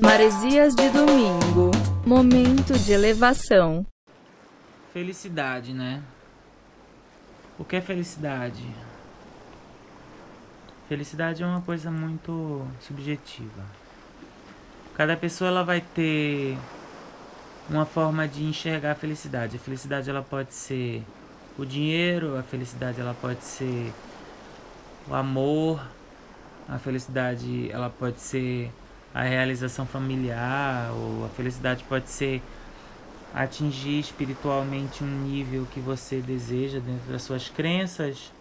Paresias de domingo. Momento de elevação. Felicidade, né? O que é felicidade? Felicidade é uma coisa muito subjetiva. Cada pessoa ela vai ter uma forma de enxergar a felicidade. A felicidade ela pode ser o dinheiro, a felicidade ela pode ser o amor, a felicidade ela pode ser a realização familiar, ou a felicidade pode ser atingir espiritualmente um nível que você deseja dentro das suas crenças.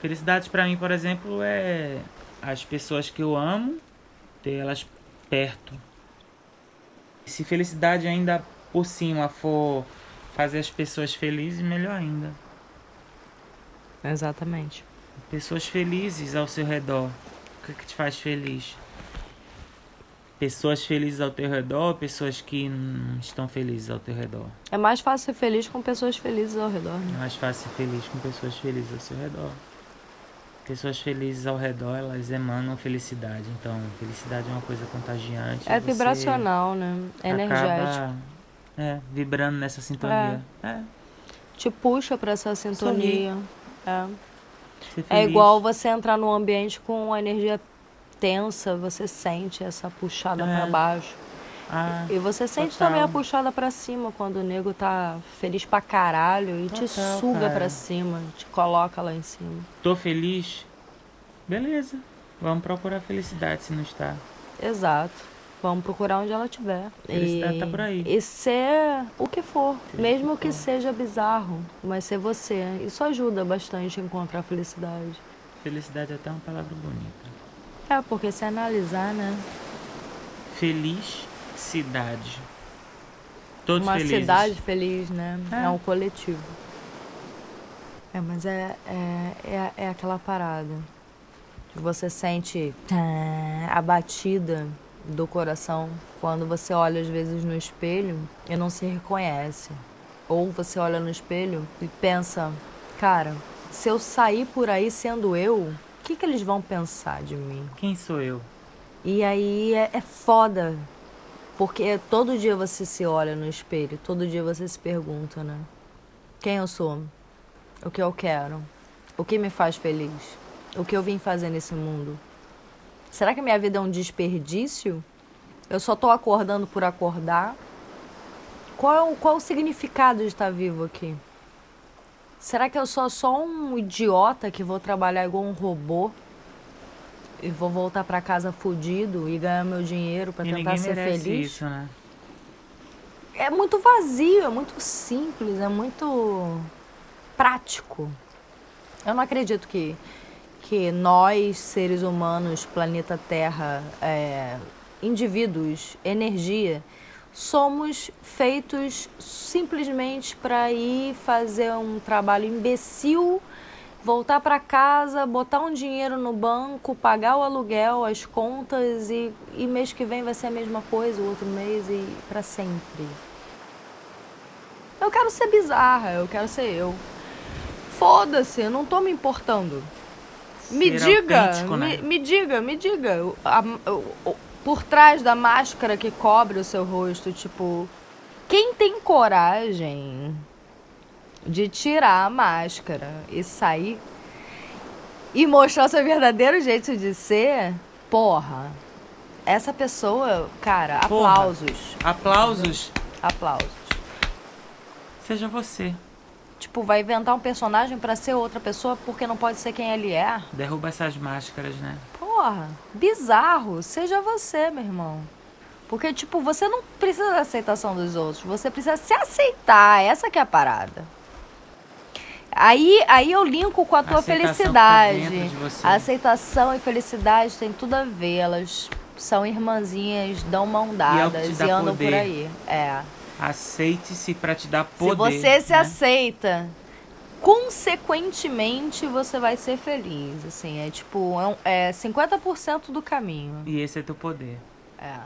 Felicidade para mim, por exemplo, é as pessoas que eu amo, ter elas perto. Se felicidade ainda por cima for fazer as pessoas felizes, melhor ainda. Exatamente. Pessoas felizes ao seu redor. O que, que te faz feliz? Pessoas felizes ao teu redor, pessoas que não estão felizes ao teu redor. É mais fácil ser feliz com pessoas felizes ao redor. Né? É mais fácil ser feliz com pessoas felizes ao seu redor. Pessoas felizes ao redor, elas emanam felicidade. Então, felicidade é uma coisa contagiante. É vibracional, né? É energético. É, vibrando nessa sintonia. É. é. Te puxa para essa sintonia. É. É igual você entrar num ambiente com uma energia tensa, você sente essa puxada é. para baixo. Ah, e você sente total. também a puxada para cima quando o nego tá feliz pra caralho e total, te suga para cima, te coloca lá em cima. Tô feliz? Beleza. Vamos procurar felicidade se não está. Exato. Vamos procurar onde ela estiver. Felicidade e, tá por aí. E ser o que for. mesmo que, que seja bizarro, mas ser você. Isso ajuda bastante a encontrar felicidade. Felicidade é até uma palavra bonita. É, porque se analisar, né? Feliz cidade. Todos uma felizes. cidade feliz, né? É. é um coletivo. É, mas é, é, é, é aquela parada. Você sente a batida do coração quando você olha às vezes no espelho e não se reconhece. Ou você olha no espelho e pensa, cara, se eu sair por aí sendo eu, que, que eles vão pensar de mim? Quem sou eu? E aí é, é foda. Porque todo dia você se olha no espelho, todo dia você se pergunta, né? Quem eu sou? O que eu quero? O que me faz feliz? O que eu vim fazer nesse mundo? Será que minha vida é um desperdício? Eu só estou acordando por acordar? Qual é o, qual é o significado de estar vivo aqui? Será que eu sou só um idiota que vou trabalhar igual um robô e vou voltar para casa fudido e ganhar meu dinheiro para tentar ser feliz? Isso, né? É muito vazio, é muito simples, é muito prático. Eu não acredito que que nós, seres humanos, planeta Terra, é, indivíduos, energia, somos feitos simplesmente para ir fazer um trabalho imbecil, voltar para casa, botar um dinheiro no banco, pagar o aluguel, as contas e, e mês que vem vai ser a mesma coisa, o outro mês e para sempre. Eu quero ser bizarra, eu quero ser eu. Foda-se, eu não tô me importando. Me diga, me, né? me, diga, me diga. A, a, por trás da máscara que cobre o seu rosto, tipo, quem tem coragem de tirar a máscara e sair e mostrar seu verdadeiro jeito de ser, porra. Essa pessoa, cara, porra. aplausos. Aplausos. Aplausos. Seja você. Tipo, vai inventar um personagem para ser outra pessoa porque não pode ser quem ele é. Derruba essas máscaras, né? Porra, bizarro. Seja você, meu irmão. Porque, tipo, você não precisa da aceitação dos outros. Você precisa se aceitar. Essa que é a parada. Aí, aí eu linko com a tua aceitação felicidade. A aceitação e felicidade tem tudo a ver. Elas são irmãzinhas, dão mão dadas e, é e andam poder. por aí. É. Aceite-se para te dar poder. Se você se né? aceita, consequentemente você vai ser feliz. Assim, é tipo, é, é 50% do caminho. E esse é teu poder. É.